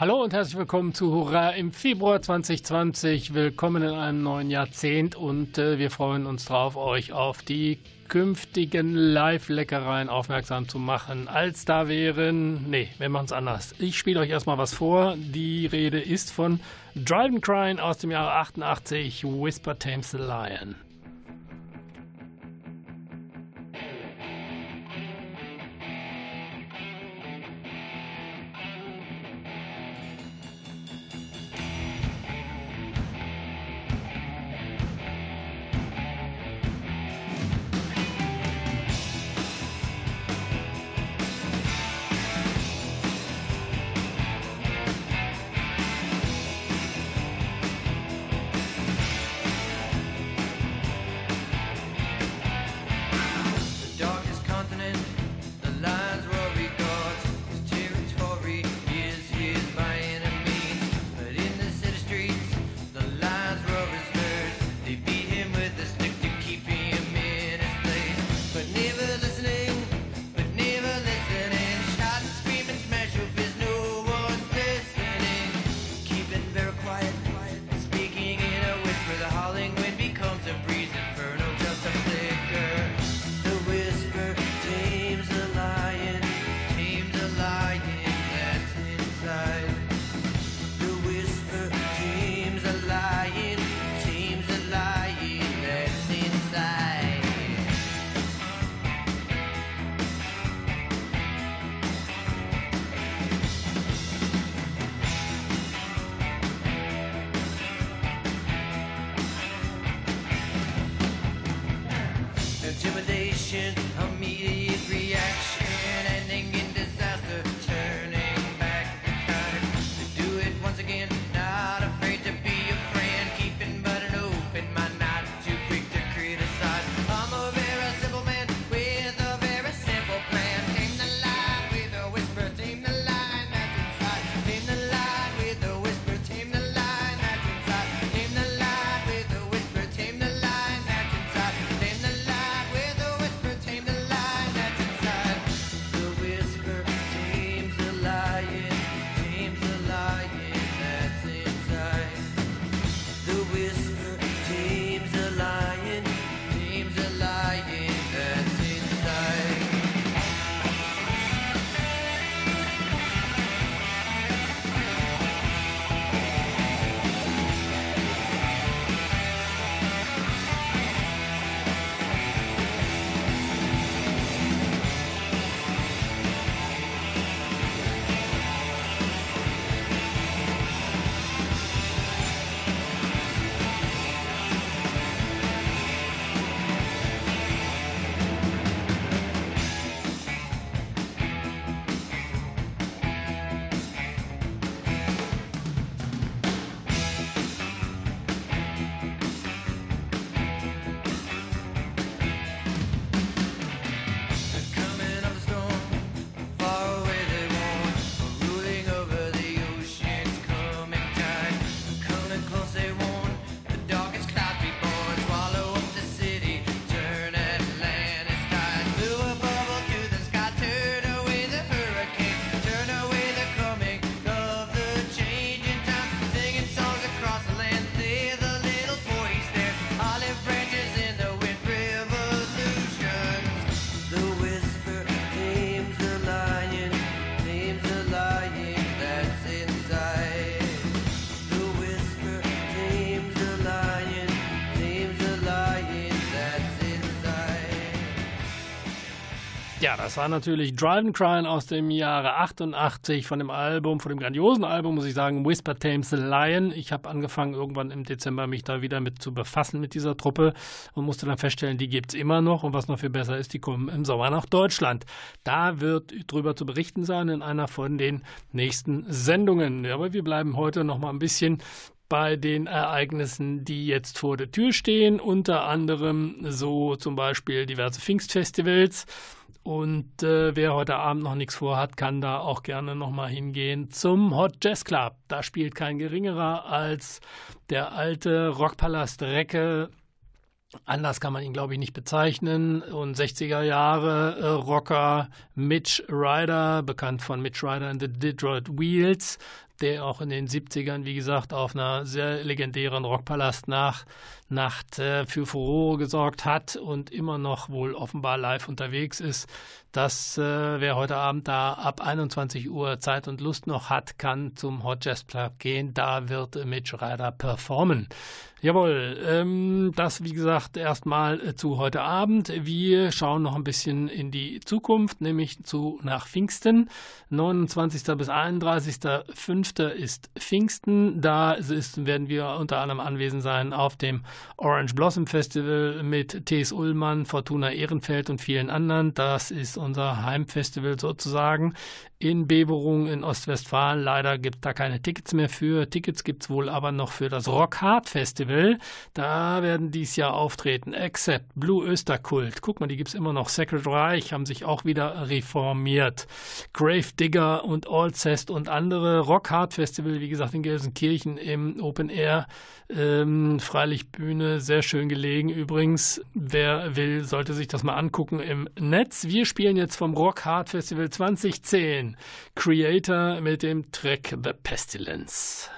Hallo und herzlich willkommen zu Hurra im Februar 2020. Willkommen in einem neuen Jahrzehnt und äh, wir freuen uns drauf, euch auf die künftigen Live-Leckereien aufmerksam zu machen. Als da wären, nee, wir machen es anders. Ich spiele euch erstmal was vor. Die Rede ist von Drive Crying aus dem Jahre 88, Whisper Tames the Lion. Das war natürlich Drive Crying aus dem Jahre 88 von dem Album, von dem grandiosen Album, muss ich sagen, Whisper Tames the Lion. Ich habe angefangen, irgendwann im Dezember mich da wieder mit zu befassen mit dieser Truppe und musste dann feststellen, die gibt es immer noch und was noch viel besser ist, die kommen im Sommer nach Deutschland. Da wird drüber zu berichten sein in einer von den nächsten Sendungen. Aber wir bleiben heute noch mal ein bisschen bei den Ereignissen, die jetzt vor der Tür stehen, unter anderem so zum Beispiel diverse Pfingstfestivals. Und äh, wer heute Abend noch nichts vorhat, kann da auch gerne nochmal hingehen zum Hot Jazz Club. Da spielt kein geringerer als der alte Rockpalast Recke. Anders kann man ihn, glaube ich, nicht bezeichnen. Und 60er Jahre äh, Rocker Mitch Ryder, bekannt von Mitch Ryder and the Detroit Wheels, der auch in den 70ern, wie gesagt, auf einer sehr legendären Rockpalast nach Nacht äh, für Furore gesorgt hat und immer noch wohl offenbar live unterwegs ist. Das, äh, wer heute Abend da ab 21 Uhr Zeit und Lust noch hat, kann zum Hot Jazz Club gehen. Da wird Mitch Ryder performen. Jawohl, ähm, das wie gesagt erstmal äh, zu heute Abend. Wir schauen noch ein bisschen in die Zukunft, nämlich zu nach Pfingsten. 29. bis 31.05. ist Pfingsten. Da ist, werden wir unter anderem anwesend sein auf dem Orange Blossom Festival mit T.S. Ullmann, Fortuna Ehrenfeld und vielen anderen. Das ist unser Heimfestival sozusagen in Beverung in Ostwestfalen. Leider gibt es da keine Tickets mehr für. Tickets gibt es wohl aber noch für das Rock Hard Festival. Da werden dies Jahr auftreten Except, Blue Österkult. Guck mal, die gibt es immer noch. Sacred Reich haben sich auch wieder reformiert. Grave Digger und Alcest und andere. Rock Hard Festival, wie gesagt, in Gelsenkirchen im Open Air. Ähm, Freilichtbühne, sehr schön gelegen übrigens. Wer will, sollte sich das mal angucken im Netz. Wir spielen jetzt vom Rock Hard Festival 2010. Creator mit dem Track The Pestilence.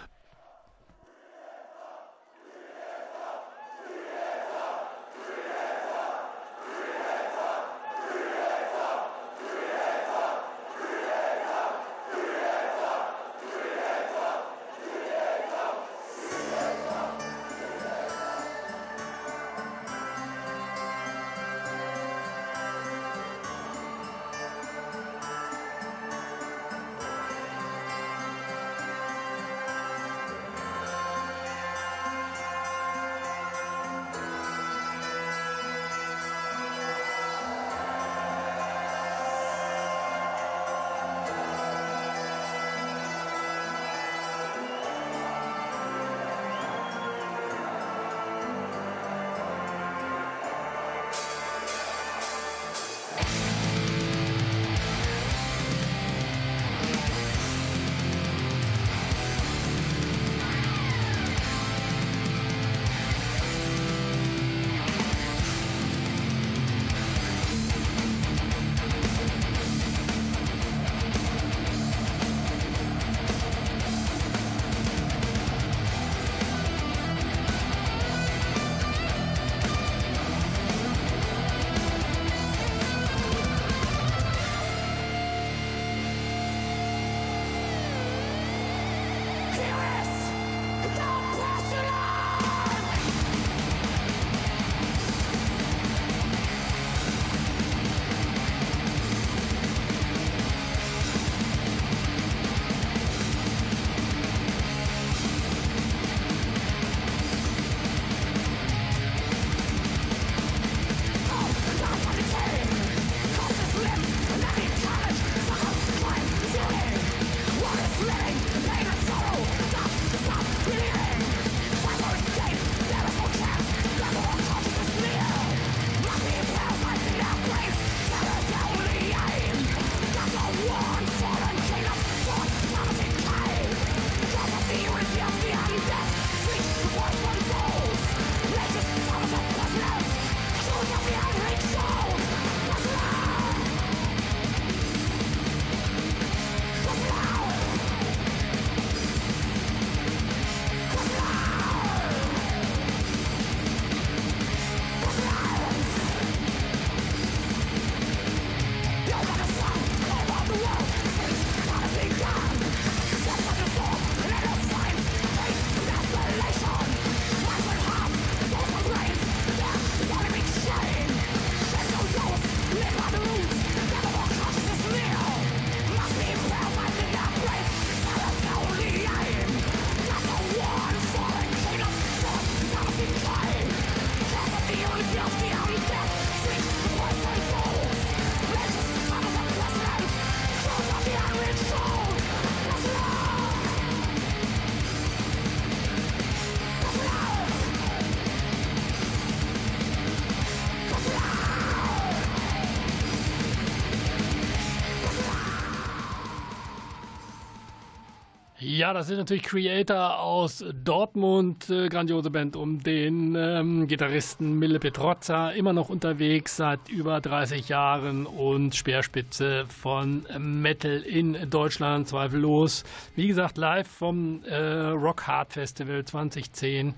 Ja, das sind natürlich Creator aus Dortmund, äh, grandiose Band um den ähm, Gitarristen Mille Petrozza, immer noch unterwegs seit über 30 Jahren und Speerspitze von Metal in Deutschland, zweifellos. Wie gesagt, live vom äh, Rock Hard Festival 2010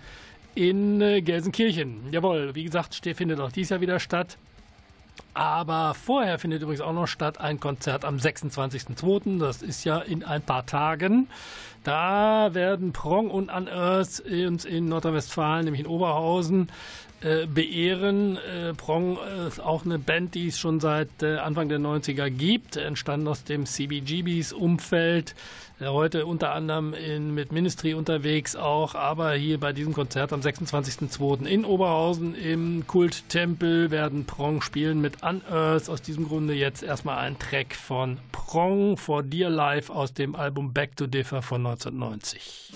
in äh, Gelsenkirchen. Jawohl, wie gesagt, findet auch dieses Jahr wieder statt. Aber vorher findet übrigens auch noch statt ein Konzert am 26.02. Das ist ja in ein paar Tagen. Da werden Prong und Unearth uns in Nordrhein-Westfalen, nämlich in Oberhausen, äh, beehren. Äh, Prong ist auch eine Band, die es schon seit äh, Anfang der 90er gibt, entstanden aus dem CBGBs Umfeld. Heute unter anderem in, mit Ministry unterwegs auch, aber hier bei diesem Konzert am 26.02. in Oberhausen im Kulttempel werden Prong spielen mit Unearth. Aus diesem Grunde jetzt erstmal ein Track von Prong for Dear Life aus dem Album Back to Differ von 1990.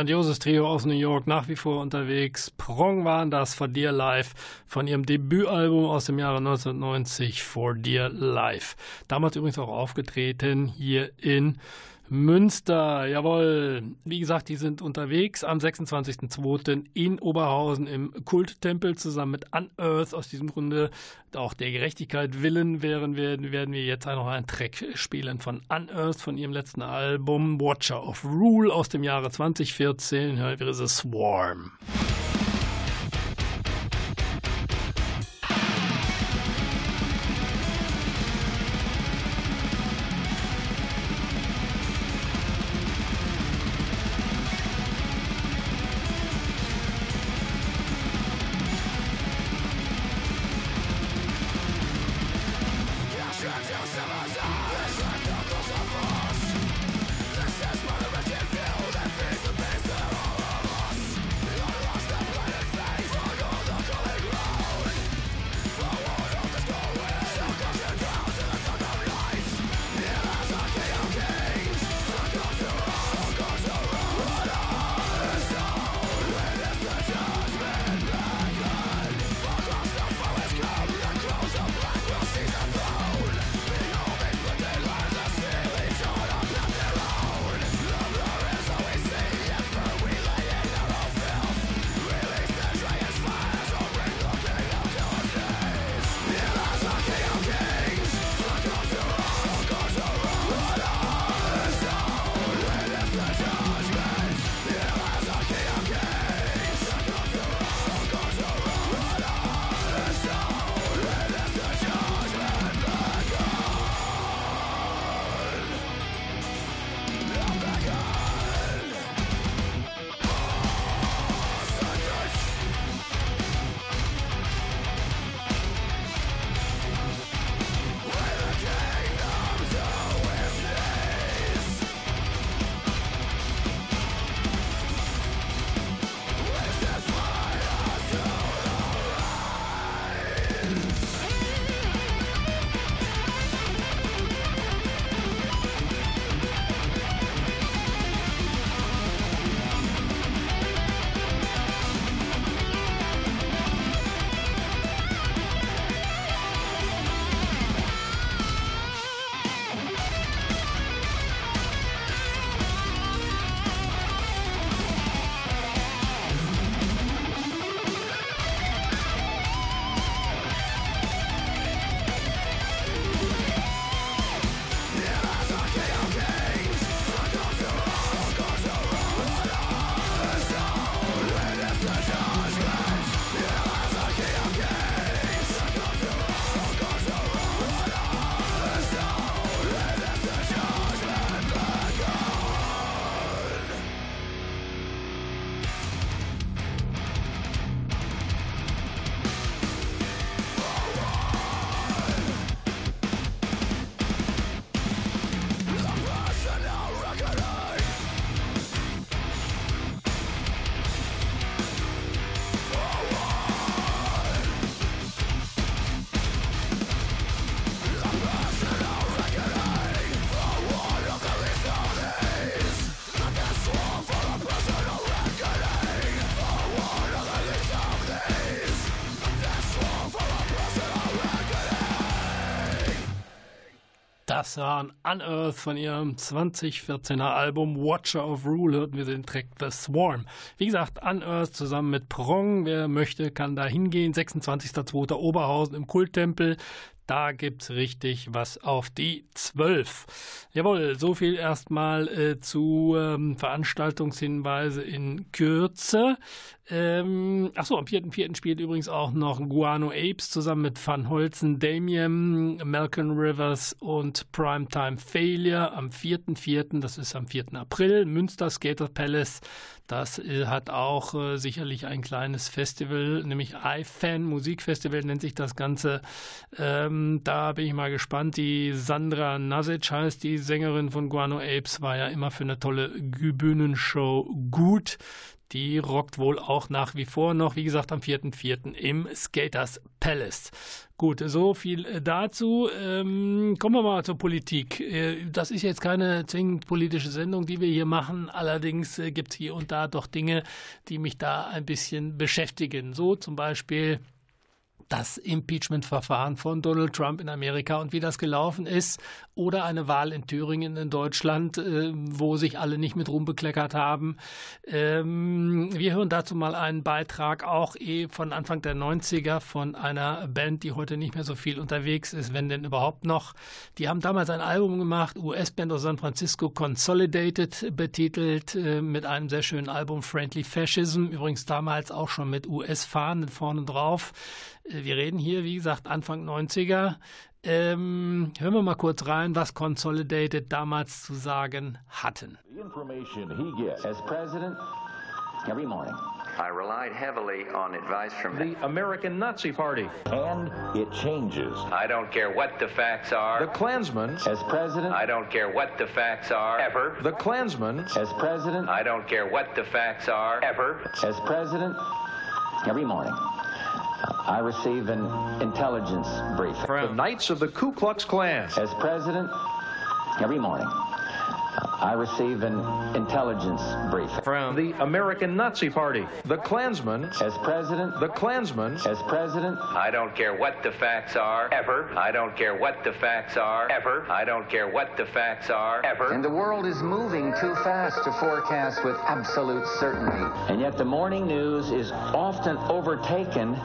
Grandioses Trio aus New York, nach wie vor unterwegs. Prong waren das For Dear Life von ihrem Debütalbum aus dem Jahre 1990, For Dear Life. Damals übrigens auch aufgetreten hier in Münster, jawohl. Wie gesagt, die sind unterwegs am 26.02. in Oberhausen im Kulttempel zusammen mit Unearth. Aus diesem Grunde auch der Gerechtigkeit willen werden wir, werden wir jetzt noch einen Track spielen von Unearth von ihrem letzten Album Watcher of Rule aus dem Jahre 2014. Hier ist es Swarm. Das waren Unearth von ihrem 2014er Album Watcher of Rule hörten wir den Track The Swarm. Wie gesagt, Unearth zusammen mit Prong. Wer möchte, kann da hingehen. 26.02. Oberhausen im Kulttempel. Da gibt's richtig was auf die 12. Jawohl, so viel erstmal äh, zu ähm, Veranstaltungshinweise in Kürze. Ähm, achso, am 4.4. spielt übrigens auch noch Guano Apes zusammen mit Van Holzen, Damien, Malcolm Rivers und Primetime Failure am 4.4., das ist am 4. April, Münster Skater Palace. Das äh, hat auch äh, sicherlich ein kleines Festival, nämlich iFan Musikfestival nennt sich das Ganze. Ähm, da bin ich mal gespannt. Die Sandra Nasic heißt die Sängerin von Guano Apes, war ja immer für eine tolle Bühnenshow gut. Die rockt wohl auch nach wie vor noch, wie gesagt, am 4.4. im Skaters Palace. Gut, so viel äh, dazu. Ähm, kommen wir mal zur Politik. Äh, das ist jetzt keine zwingend politische Sendung, die wir hier machen. Allerdings äh, gibt es hier und da doch Dinge, die mich da ein bisschen beschäftigen. So zum Beispiel das Impeachment-Verfahren von Donald Trump in Amerika und wie das gelaufen ist oder eine Wahl in Thüringen in Deutschland, äh, wo sich alle nicht mit rumbekleckert haben. Ähm, wir hören dazu mal einen Beitrag auch eh von Anfang der 90er von einer Band, die heute nicht mehr so viel unterwegs ist, wenn denn überhaupt noch. Die haben damals ein Album gemacht, US-Band aus San Francisco, Consolidated betitelt, äh, mit einem sehr schönen Album Friendly Fascism, übrigens damals auch schon mit US-Fahnen vorne drauf. Äh, wir reden hier, wie gesagt, Anfang 90er. Ähm, hören wir mal kurz rein, was Consolidated damals zu sagen hatten. The information he gets as president every morning. I relied heavily on advice from the American Nazi Party. And it changes. I don't care what the facts are. The Klansman. As president. I don't care what the facts are. Ever. The Klansman. As president. I don't care what the facts are. Ever. As president. Every morning. I receive an intelligence briefing. From the Knights of the Ku Klux Klan. As president, every morning. I receive an intelligence briefing. From the American Nazi Party. The Klansman. As president. The Klansman. As president. I don't care what the facts are. Ever. I don't care what the facts are. Ever. I don't care what the facts are. Ever. And the world is moving too fast to forecast with absolute certainty. And yet the morning news is often overtaken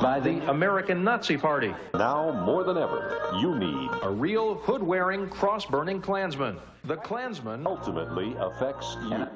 by the American Nazi Party. Now, more than ever, you need a real hood wearing, cross burning Klansman. The Klansman ultimately affects you.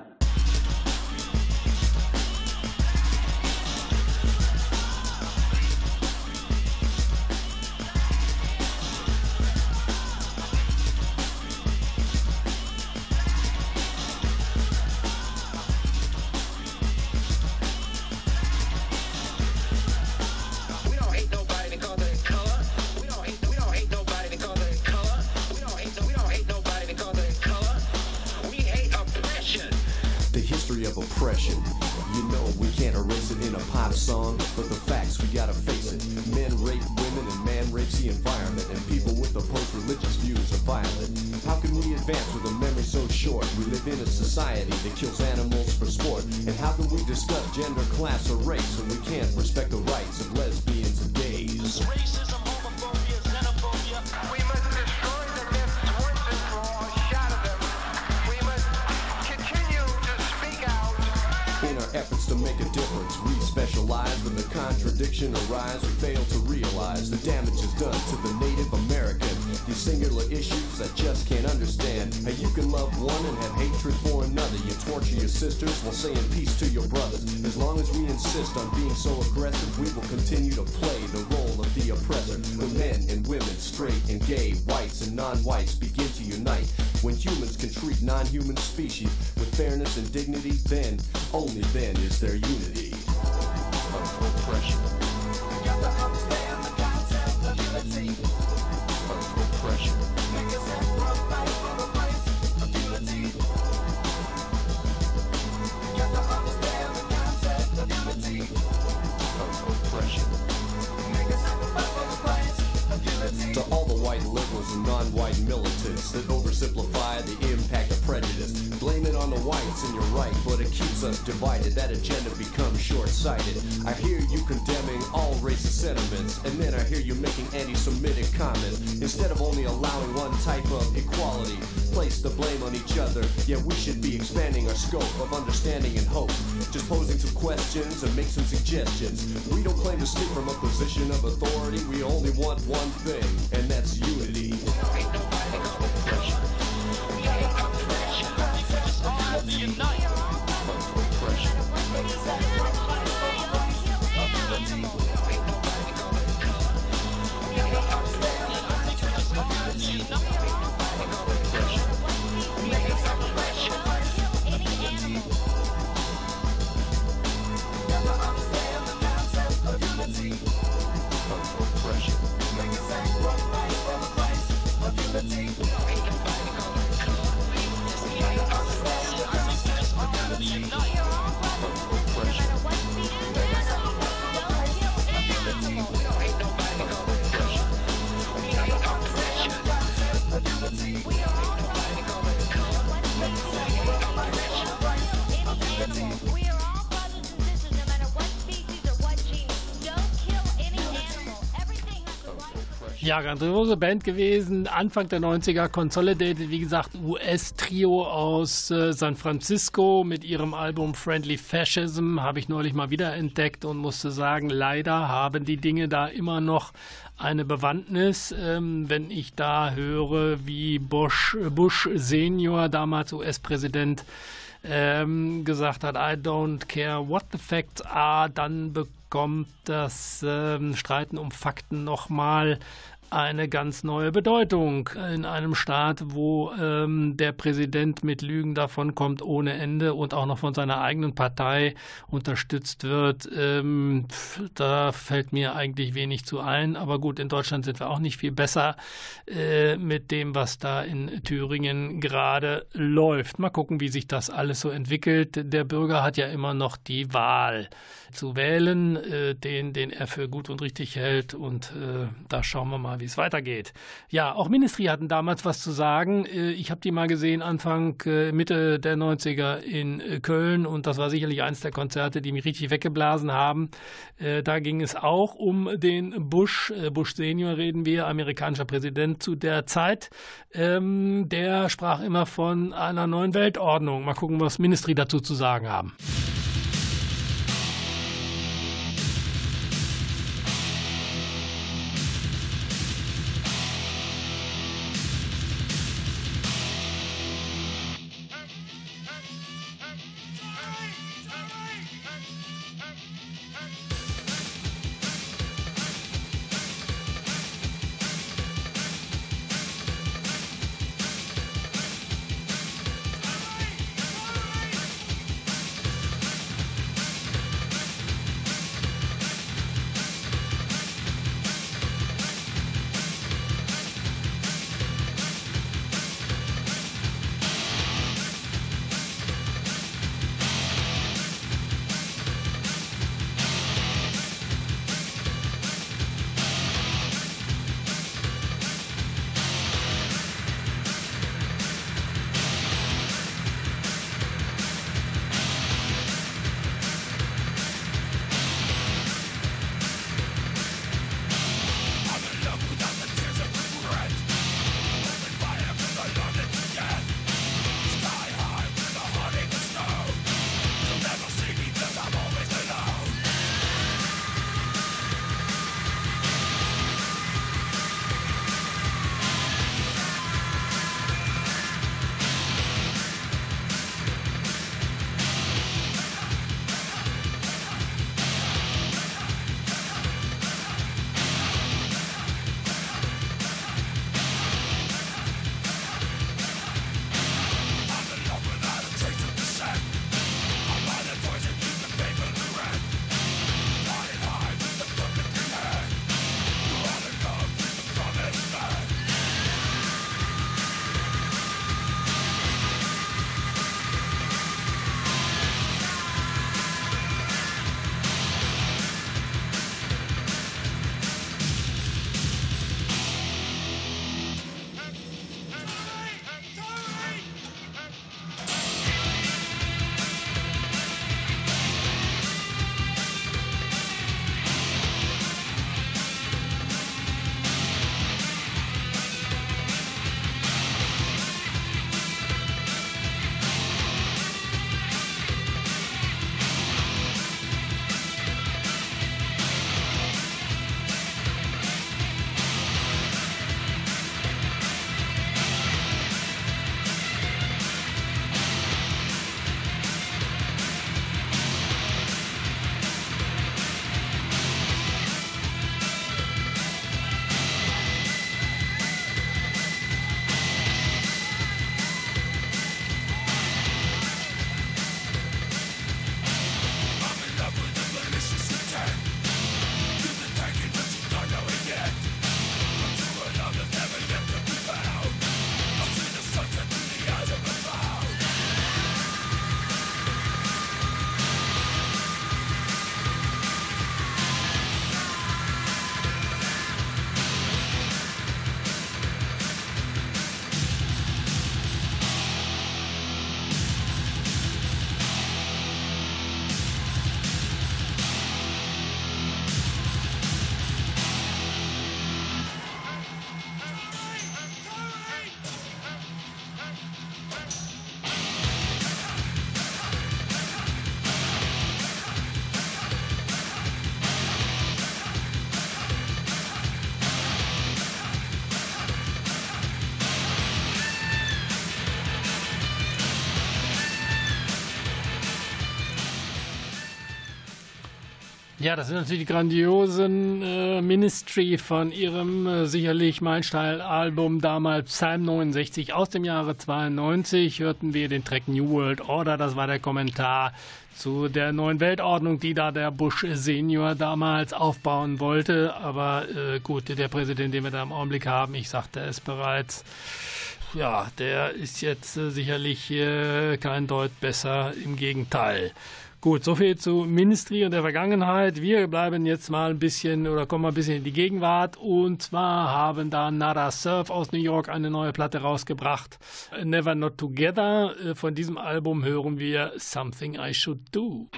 make a difference. We specialize when the contradiction arises. We fail to realize the damage is done to the Native American. These singular issues I just can't understand. How you can love one and have hatred for another. You torture your sisters while saying peace to your brothers. As long as we insist on being so aggressive, we will continue to play the role of the oppressor. When men and women, straight and gay, whites and non-whites begin to unite. When humans can treat non-human species with fairness and dignity, then, only then is there unity. Oppression. Divided. That agenda becomes short sighted. I hear you condemning all racist sentiments, and then I hear you making anti Semitic comments. Instead of only allowing one type of equality, place the blame on each other. Yeah, we should be expanding our scope of understanding and hope. Just posing some questions and make some suggestions. We don't claim to speak from a position of authority, we only want one thing, and Ja, grandiose Band gewesen. Anfang der 90er Consolidated, wie gesagt, US-Trio aus äh, San Francisco mit ihrem Album Friendly Fascism habe ich neulich mal wieder entdeckt und musste sagen, leider haben die Dinge da immer noch eine Bewandtnis. Ähm, wenn ich da höre, wie Bush, Bush Senior, damals US-Präsident, ähm, gesagt hat, I don't care what the facts are, dann bekommt das ähm, Streiten um Fakten nochmal eine ganz neue Bedeutung in einem Staat, wo ähm, der Präsident mit Lügen davonkommt ohne Ende und auch noch von seiner eigenen Partei unterstützt wird. Ähm, da fällt mir eigentlich wenig zu ein. Aber gut, in Deutschland sind wir auch nicht viel besser äh, mit dem, was da in Thüringen gerade läuft. Mal gucken, wie sich das alles so entwickelt. Der Bürger hat ja immer noch die Wahl zu wählen, äh, den, den er für gut und richtig hält. Und äh, da schauen wir mal, wie es weitergeht. Ja, auch Ministry hatten damals was zu sagen. Äh, ich habe die mal gesehen Anfang, äh, Mitte der 90er in äh, Köln und das war sicherlich eines der Konzerte, die mich richtig weggeblasen haben. Da ging es auch um den Bush, Bush Senior reden wir, amerikanischer Präsident zu der Zeit. Ähm, der sprach immer von einer neuen Weltordnung. Mal gucken, was Ministry dazu zu sagen haben. Ja, das sind natürlich die grandiosen äh, Ministry von ihrem äh, sicherlich Meilenstein-Album damals Psalm 69 aus dem Jahre 92 hörten wir den Track New World Order. Das war der Kommentar zu der neuen Weltordnung, die da der Bush Senior damals aufbauen wollte. Aber äh, gut, der Präsident, den wir da im Augenblick haben, ich sagte es bereits, ja, der ist jetzt äh, sicherlich äh, kein Deut besser. Im Gegenteil. Gut, soviel zu Ministry und der Vergangenheit. Wir bleiben jetzt mal ein bisschen oder kommen mal ein bisschen in die Gegenwart. Und zwar haben da Nada Surf aus New York eine neue Platte rausgebracht. Never Not Together. Äh, von diesem Album hören wir Something I Should Do.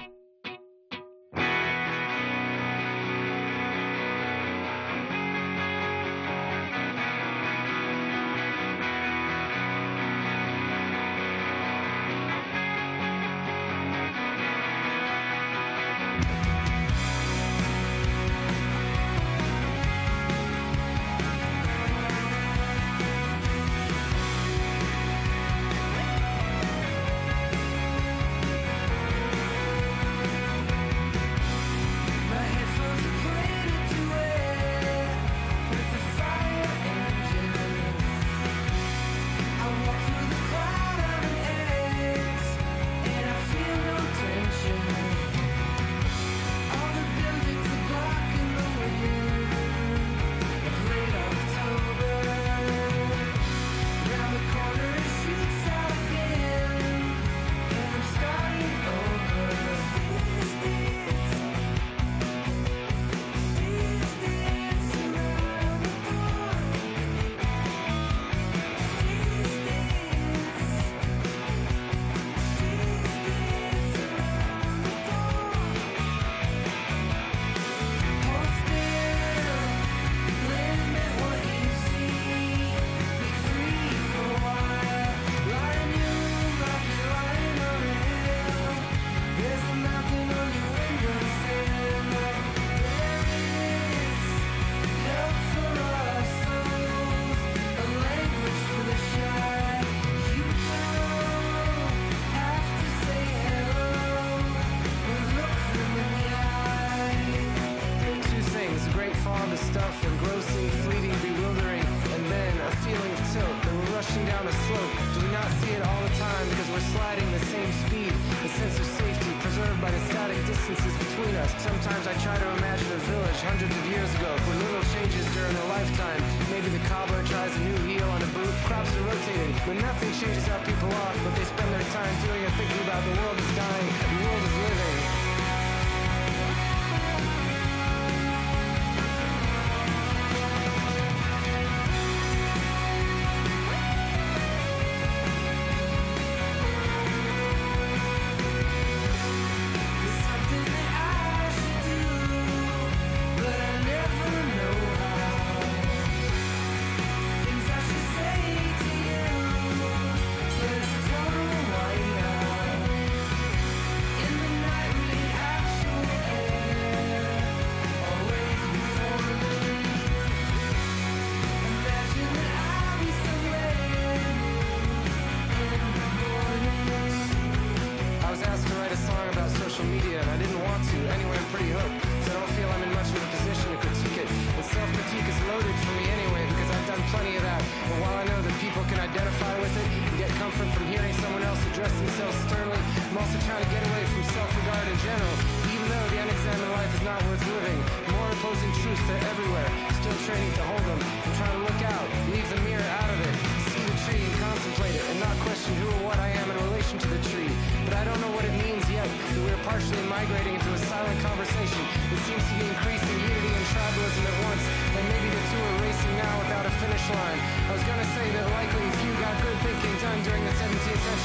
time because we're sliding the same speed. A sense of safety preserved by the static distances between us. Sometimes I try to imagine a village hundreds of years ago with little changes during their lifetime. Maybe the cobbler tries a new heel on a boot. Crops are rotating, but nothing changes how people are. But they spend their time doing and thinking about the world is dying, the world is living.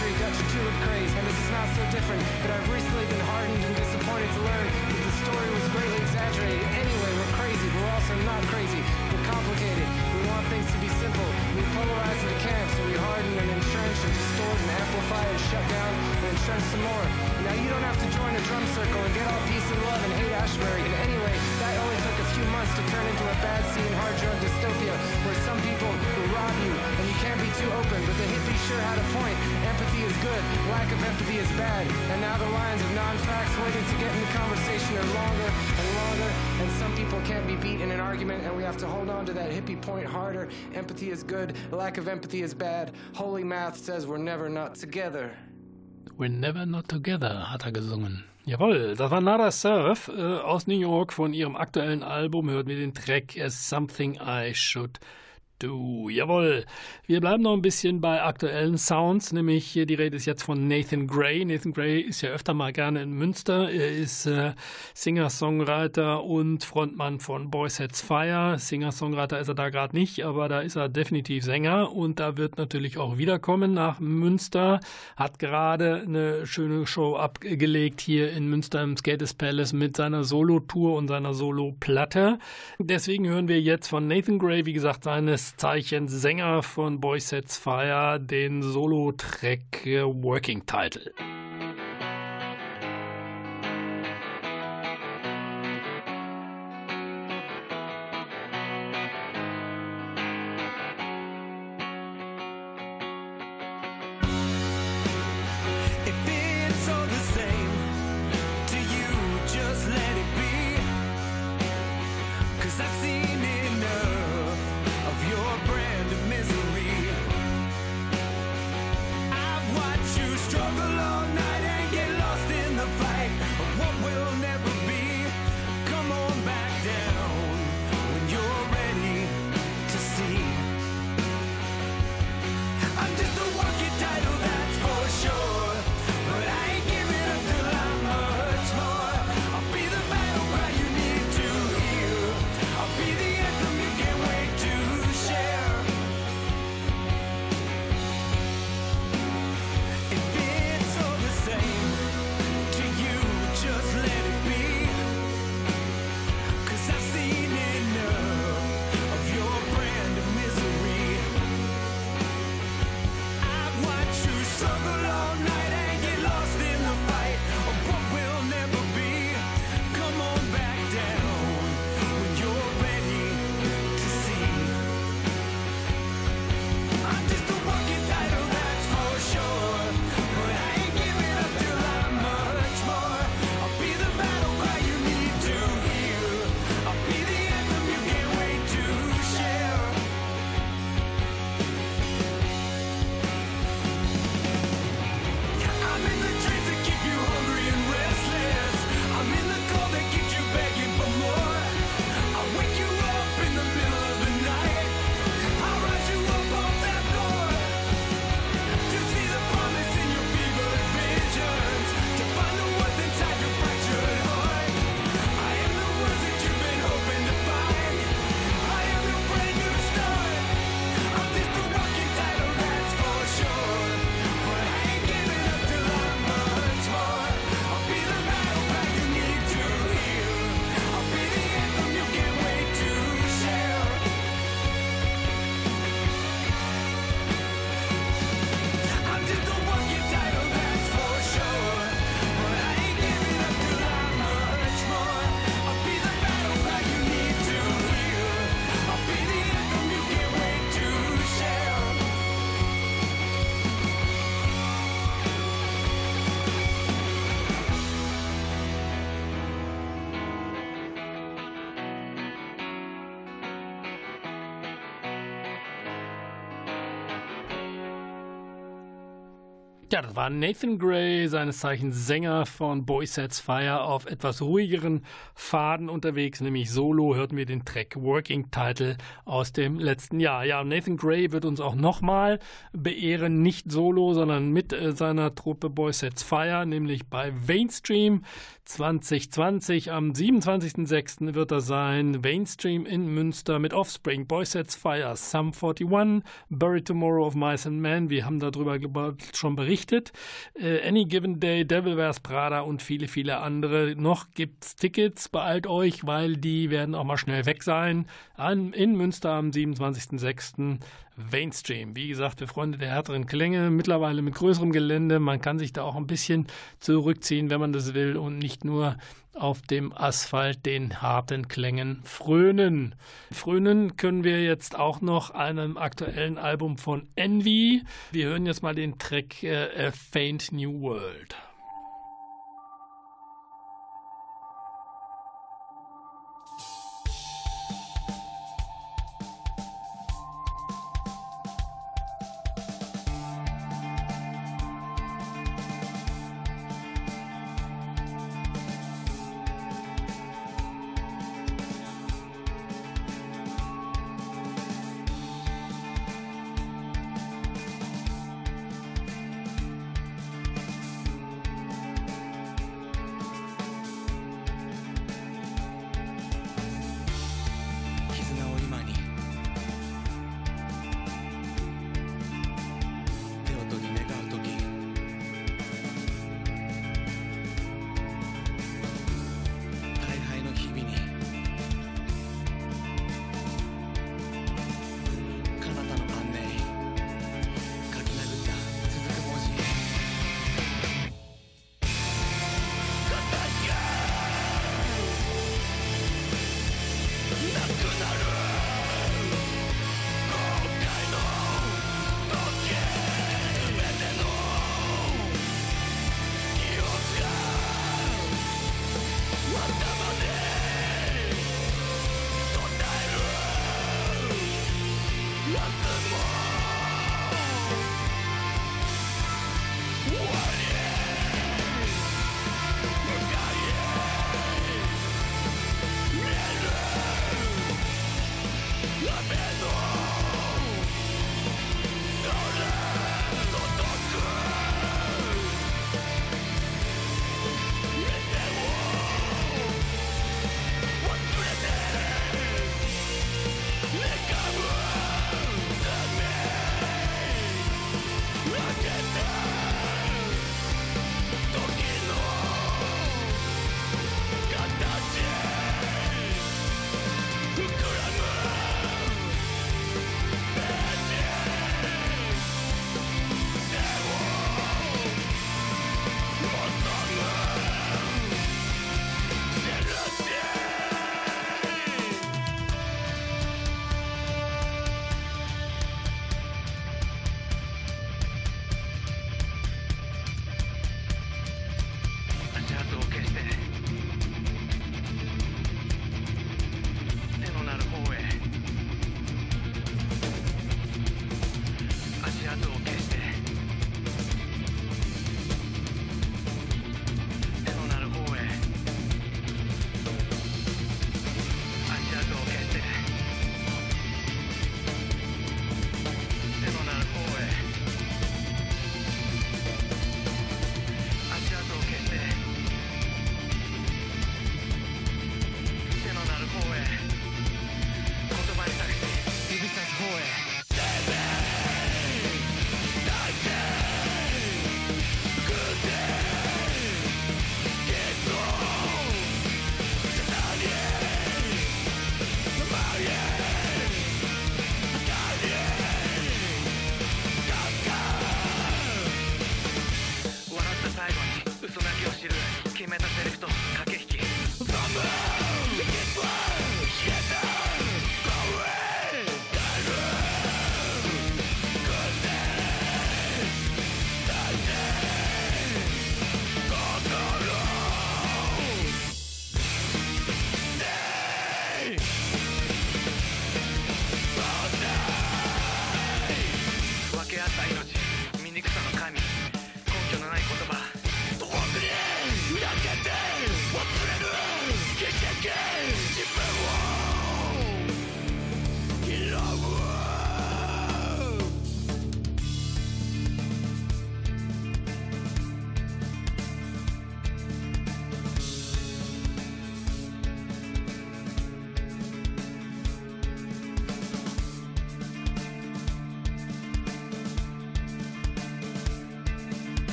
country got you tulip craze, and this is not so different. But I've recently been hardened and disappointed to learn that the story was greatly exaggerated. Anyway, we're crazy, we're also not crazy. We're complicated. We want things to be simple. We polarize into camps, and we harden and entrench and distort and amplify and shut down and entrench some more. Now you don't have to join a drum circle and get all peace and love and hate Ashbury. And anyway, few months to turn into a bad scene, hard drug dystopia where some people will rob you and you can't be too open. But the hippies sure had a point. Empathy is good, lack of empathy is bad. And now the lines of non-facts waiting to get in the conversation are longer and longer. And some people can't be beat in an argument, and we have to hold on to that hippie point harder. Empathy is good, lack of empathy is bad. Holy math says we're never not together. We're never not together, hat er gesungen. Jawohl, das war Nada Surf äh, aus New York von ihrem aktuellen Album. Hört mir den Track As Something I Should Du, jawohl. Wir bleiben noch ein bisschen bei aktuellen Sounds, nämlich die Rede ist jetzt von Nathan Gray. Nathan Gray ist ja öfter mal gerne in Münster. Er ist äh, Singer, Songwriter und Frontmann von Boy Sets Fire. Singer, Songwriter ist er da gerade nicht, aber da ist er definitiv Sänger und da wird natürlich auch wiederkommen nach Münster. Hat gerade eine schöne Show abgelegt hier in Münster im Skaters Palace mit seiner Solo-Tour und seiner Solo-Platte. Deswegen hören wir jetzt von Nathan Gray, wie gesagt, seines Zeichen Sänger von Boy Sets Fire, den Solo-Track äh, Working Title. Das war Nathan Gray, seines Zeichens Sänger von Boy Sets Fire, auf etwas ruhigeren Faden unterwegs, nämlich Solo, hörten wir den Track Working Title aus dem letzten Jahr. Ja, Nathan Gray wird uns auch nochmal beehren, nicht solo, sondern mit äh, seiner Truppe Boy Sets Fire, nämlich bei Mainstream 2020. Am 27.06. wird er sein. Mainstream in Münster mit Offspring, Boy Sets Fire, Sum 41, Buried Tomorrow of Mice and Men. Wir haben darüber schon berichtet berichtet. Äh, Any Given Day, Devil Wears Prada und viele, viele andere. Noch gibt's Tickets, beeilt euch, weil die werden auch mal schnell weg sein. An, in Münster am 27.06. Mainstream. Wie gesagt, Freunde der härteren Klänge, mittlerweile mit größerem Gelände. Man kann sich da auch ein bisschen zurückziehen, wenn man das will und nicht nur auf dem Asphalt den harten Klängen frönen. Frönen können wir jetzt auch noch einem aktuellen Album von Envy. Wir hören jetzt mal den Track äh, A Faint New World. nothing more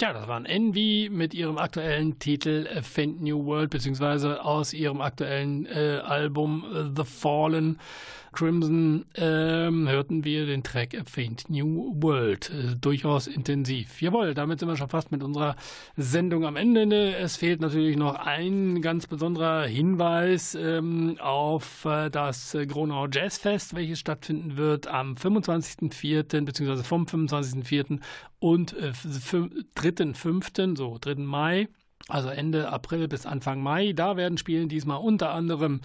Tja, das waren Envy mit ihrem aktuellen Titel A Faint New World, beziehungsweise aus ihrem aktuellen äh, Album äh, The Fallen Crimson ähm, hörten wir den Track A Faint New World. Äh, durchaus intensiv. Jawohl, damit sind wir schon fast mit unserer Sendung am Ende. Ne? Es fehlt natürlich noch ein ganz besonderer Hinweis ähm, auf äh, das Gronau Jazzfest, welches stattfinden wird am 25.04. beziehungsweise vom 25.04. und äh, 3.05., so 3. Mai. Also Ende April bis Anfang Mai. Da werden spielen diesmal unter anderem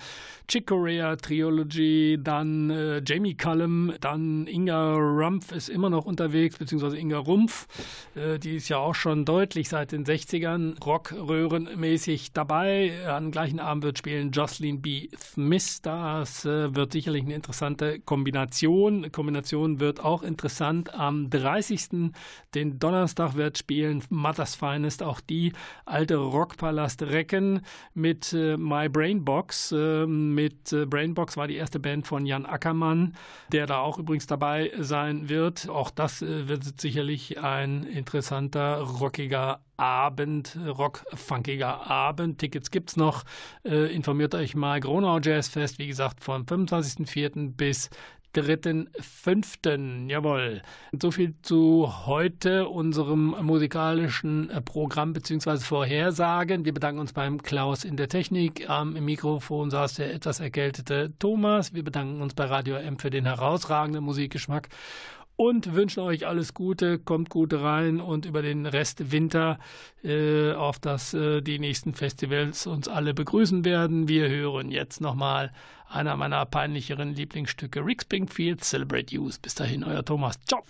Chick Corea Trilogy, dann äh, Jamie Cullum, dann Inga Rumpf ist immer noch unterwegs, beziehungsweise Inga Rumpf. Äh, die ist ja auch schon deutlich seit den 60ern Rockröhrenmäßig dabei. Am gleichen Abend wird spielen Jocelyn B. Smith. Das äh, wird sicherlich eine interessante Kombination. Kombination wird auch interessant. Am 30. den Donnerstag wird spielen Mother's Finest, auch die alte Rockpalast Recken mit äh, My Brainbox. Äh, mit äh, Brainbox war die erste Band von Jan Ackermann, der da auch übrigens dabei sein wird. Auch das äh, wird sicherlich ein interessanter, rockiger Abend, rock-funkiger Abend. Tickets gibt's noch. Äh, informiert euch mal. Gronau Jazz Fest, wie gesagt, vom 25.04. bis 3.5. Jawohl. So viel zu heute, unserem musikalischen äh, Programm bzw. Vorhersagen. Wir bedanken uns beim Klaus in der Technik. Am Mikrofon saß der etwas erkältete Thomas. Wir bedanken uns bei Radio M für den herausragenden Musikgeschmack und wünschen euch alles Gute, kommt gut rein und über den Rest Winter, äh, auf das äh, die nächsten Festivals uns alle begrüßen werden. Wir hören jetzt nochmal einer meiner peinlicheren Lieblingsstücke, Rick Springfield, Celebrate Youth. Bis dahin, euer Thomas. Ciao.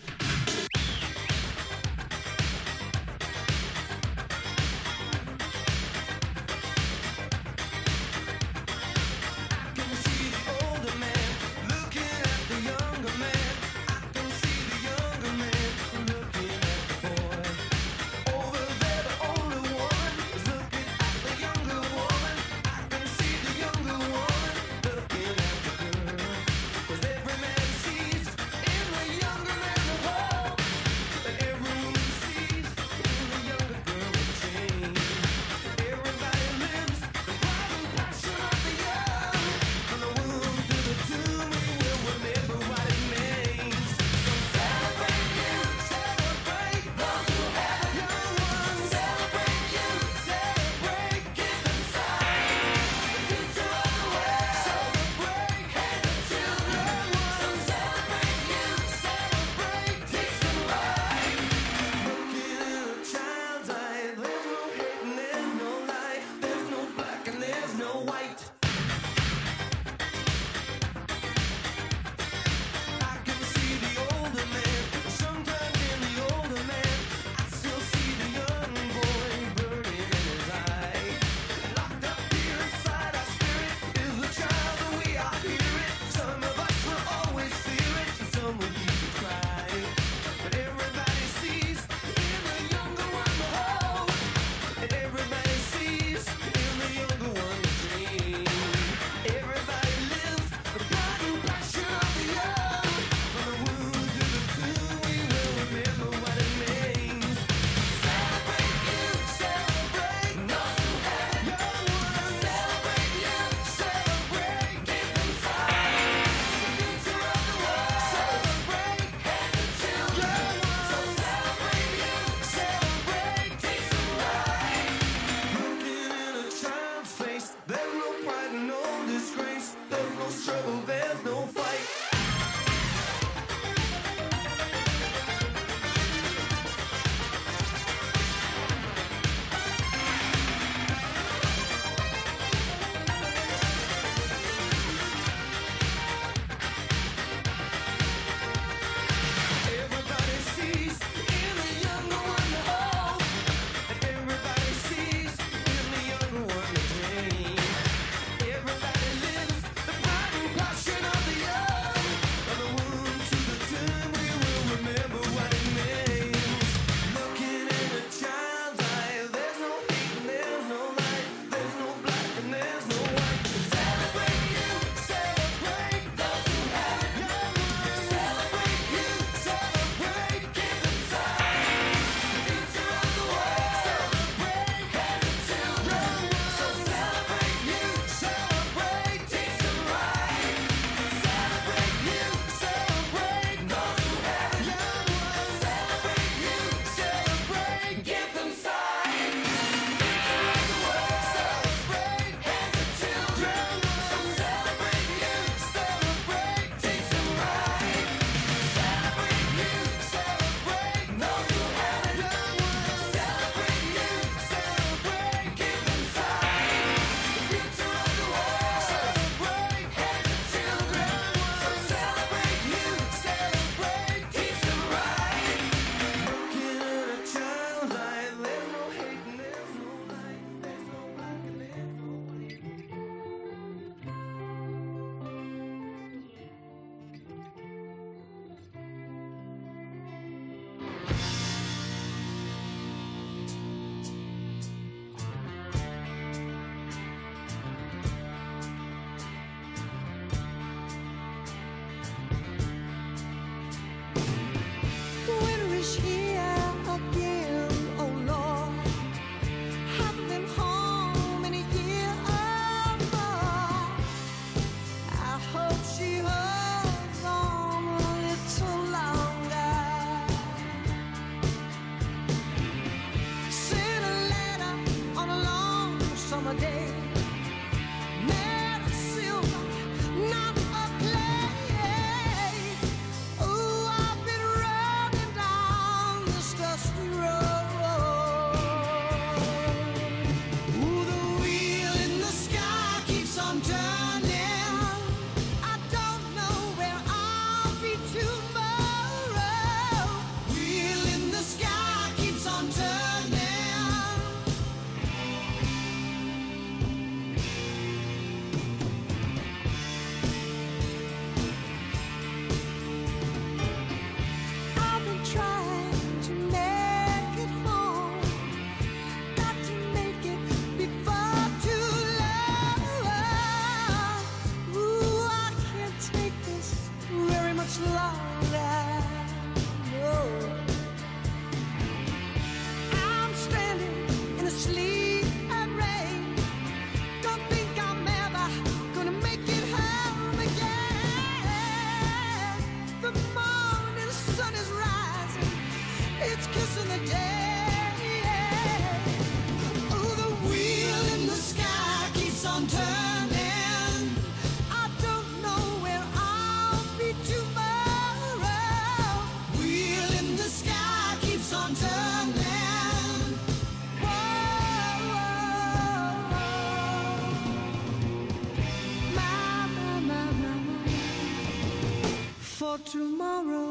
Tomorrow.